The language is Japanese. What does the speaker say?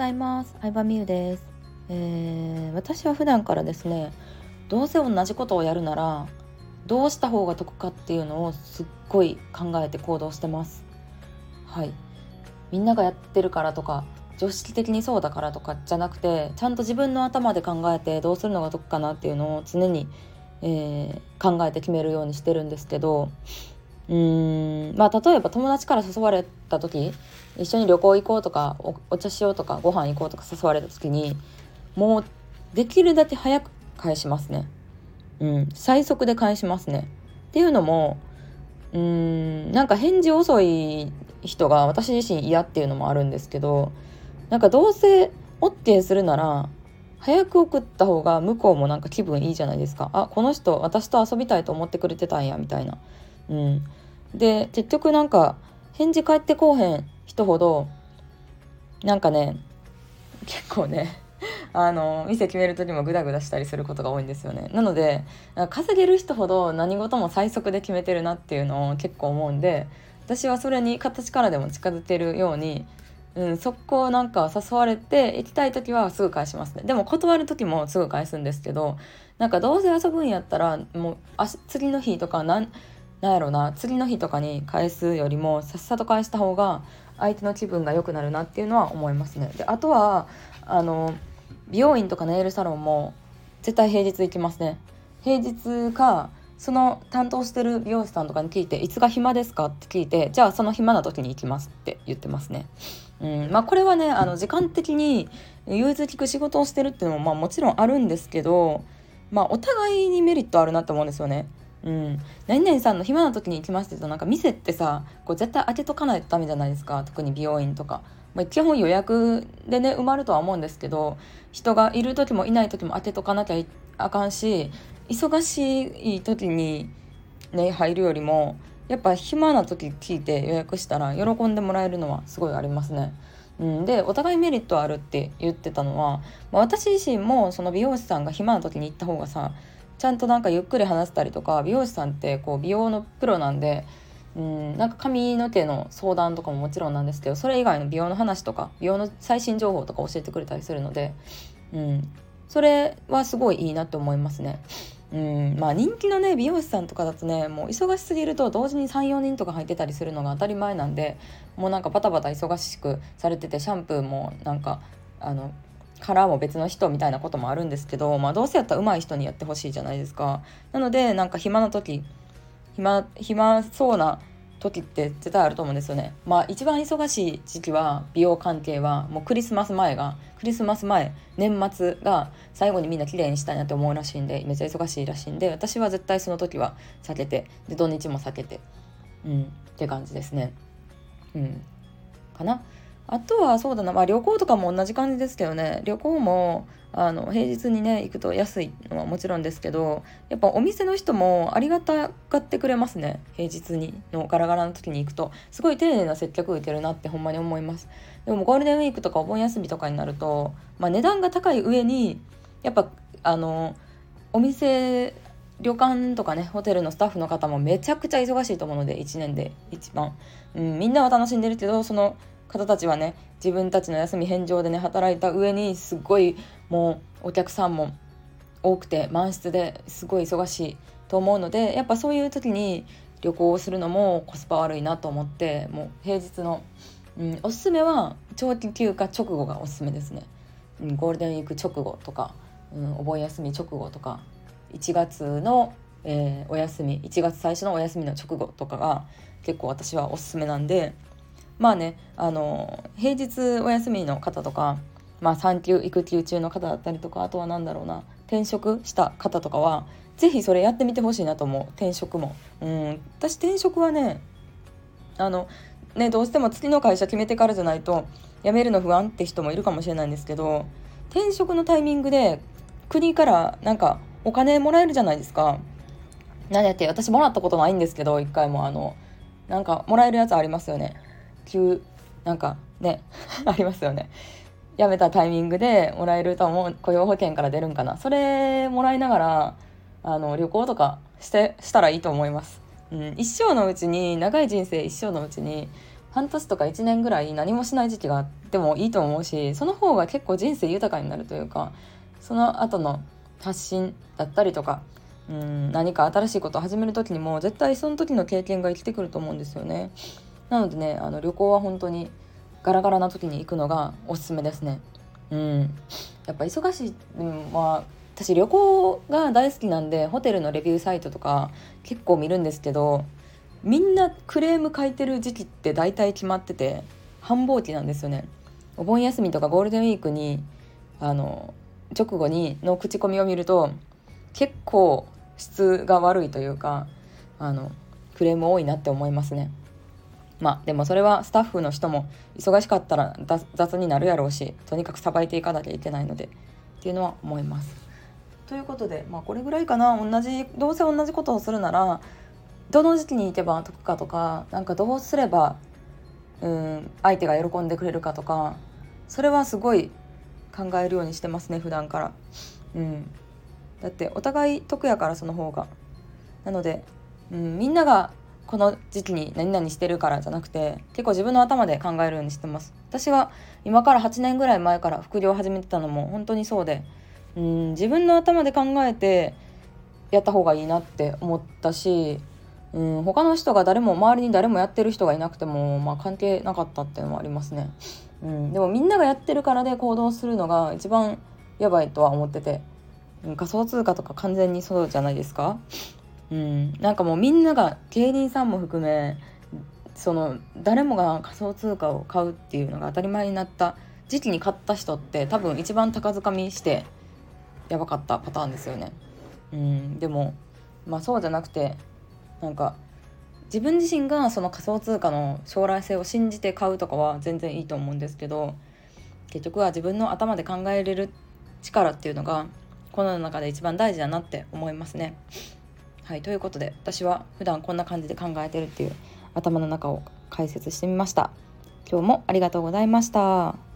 ざいます。相葉美優です、えー、私は普段からですねどうせ同じことをやるならどうした方が得かっていうのをすっごい考えて行動してます。はい。みんながやってるからとか常識的にそうだからとかじゃなくてちゃんと自分の頭で考えてどうするのが得かなっていうのを常に、えー、考えて決めるようにしてるんですけどうーんまあ例えば友達から誘われた時一緒に旅行行こうとかお茶しようとかご飯行こうとか誘われた時にもうできるだけ早く返しますね。うん、最速で返しますね。っていうのもうーんなんか返事遅い人が私自身嫌っていうのもあるんですけどなんかどうせ OK するなら早く送った方が向こうもなんか気分いいじゃないですかあこの人私と遊びたいと思ってくれてたんやみたいな。うん、で結局なんか返事返ってこうへん人ほどなんかね結構ね あの店決める時もグダグダしたりすることが多いんですよね。なので稼げる人ほど何事も最速で決めてるなっていうのを結構思うんで私はそれに形からでも近づけるように、うん、速攻なんか誘われて行きたい時はすぐ返しますね。でも断る時もすぐ返すんですけどなんかどうせ遊ぶんやったらもう次の日とかなんなんやろな次の日とかに返すよりもさっさと返した方が相手の気分が良くなるなっていうのは思いますね。であとはあの美容院とかネイルサロンも絶対平日行きますね。平日かその担当してる美容師さんとかに聞いて「いつが暇ですか?」って聞いて「じゃあその暇な時に行きます」って言ってますね。うんまあ、これはねあの時間的に融通きく仕事をしてるっていうのもまあもちろんあるんですけど、まあ、お互いにメリットあるなって思うんですよね。うん、何々さんの暇な時に行きますって言うとなんか店ってさこう絶対当てとかないとダメじゃないですか。特に美容院とか、まあ、基本予約でね埋まるとは思うんですけど人がいる時もいない時も当てとかなきゃあかんし忙しい時にね入るよりもやっぱ暇な時聞いて予約したら喜んでもらえるのはすごいありますね。うん、でお互いメリットあるって言ってたのは、まあ、私自身もその美容師さんが暇な時に行った方がさちゃんとなんかゆっくり話したりとか美容師さんってこう美容のプロなんでうんなんか髪の毛の相談とかももちろんなんですけどそれ以外の美容の話とか美容の最新情報とか教えてくれたりするので、うん、それはすごいいいなと思いますね。うんまあ人気のね美容師さんとかだとねもう忙しすぎると同時に34人とか入ってたりするのが当たり前なんでもうなんかバタバタ忙しくされててシャンプーもなんかあのカラーも別の人みたいなこともあるんですけど、まあ、どうせやったら上手い人にやってほしいじゃないですか。なのでなんか暇な時暇暇そうな時って絶対あると思うんですよね。まあ一番忙しい時期は美容関係はもうクリスマス前がクリスマス前年末が最後にみんな綺麗にしたいなって思うらしいんでめっちゃ忙しいらしいんで私は絶対その時は避けてで土日も避けてうんって感じですね。うん。かな？あとはそうだな、まあ、旅行とかも同じ感じですけどね。旅行もあの平日にね行くと安いのはもちろんですけどやっぱお店の人もありがたがってくれますね。平日にのガラガラの時に行くと。すごい丁寧な接客受けるなってほんまに思います。でもゴールデンウィークとかお盆休みとかになると、まあ、値段が高い上にやっぱあのお店旅館とかねホテルのスタッフの方もめちゃくちゃ忙しいと思うので1年で一番、うん、みんなは楽しんでるけどその方たちはね自分たちの休み返上でね働いた上にすごいもうお客さんも多くて満室ですごい忙しいと思うのでやっぱそういう時に旅行をするのもコスパ悪いなと思ってもう平日の、うん、おすすめは長期休暇直後がおすすめですね、うん、ゴールデンウィーク直後とか、うん、お盆休み直後とか1月の、えー、お休み1月最初のお休みの直後とかが結構私はおすすめなんでまあねあの平日お休みの方とか、まあ、産休育休中の方だったりとかあとは何だろうな転職した方とかは是非それやってみてほしいなと思う転職も。うん私転職はねあのねどうしても次の会社決めてからじゃないと辞めるの不安って人もいるかもしれないんですけど転職のタイミングで国からなんかお金もらえるじゃないですか。何やって私もらったことないんですけど一回もあのなんかもらえるやつありますよね。急なんかね ありますよね辞めたタイミングでもらえると思う雇用保険から出るんかなそれもらいながらあの旅行とかしてしたらいいと思います、うん、一生のうちに長い人生一生のうちに半年とか1年ぐらい何もしない時期があってもいいと思うしその方が結構人生豊かになるというかその後の発信だったりとかうん何か新しいことを始める時にも絶対その時の経験が生きてくると思うんですよね。なのでねあの旅行は本当にガラガラな時に行くのがおすすめですね。うん、やっぱ忙しい、うん、まあ私旅行が大好きなんでホテルのレビューサイトとか結構見るんですけどみんなクレーム書いてる時期って大体決まってて繁忙期なんですよね。お盆休みとかゴールデンウィークにあの直後にの口コミを見ると結構質が悪いというかあのクレーム多いなって思いますね。まあでもそれはスタッフの人も忙しかったら雑になるやろうしとにかくさばいていかなきゃいけないのでっていうのは思います。ということでまあこれぐらいかな同じどうせ同じことをするならどの時期に行けば得かとかなんかどうすればうん相手が喜んでくれるかとかそれはすごい考えるようにしてますね普段から。うん、だってお互い得やからその方が。なので、うん、みんながこの時期に何々してるからじゃなくて結構自分の頭で考えるようにしてます私は今から8年ぐらい前から副業を始めてたのも本当にそうでうん自分の頭で考えてやった方がいいなって思ったしうん他の人が誰も周りに誰もやってる人がいなくても、まあ、関係なかったっていうのもありますね。うん、でもみんながやってるからで行動するのが一番やばいとは思ってて、うん、仮想通貨とか完全にそうじゃないですか？うん、なんかもうみんなが芸人さんも含めその誰もが仮想通貨を買うっていうのが当たり前になった時期に買った人って多分一番高掴みしてやばかったパターンですよね。うん、でもまあそうじゃなくてなんか自分自身がその仮想通貨の将来性を信じて買うとかは全然いいと思うんですけど結局は自分の頭で考えれる力っていうのがこの世の中で一番大事だなって思いますね。はいということで私は普段こんな感じで考えてるっていう頭の中を解説してみました。今日もありがとうございました。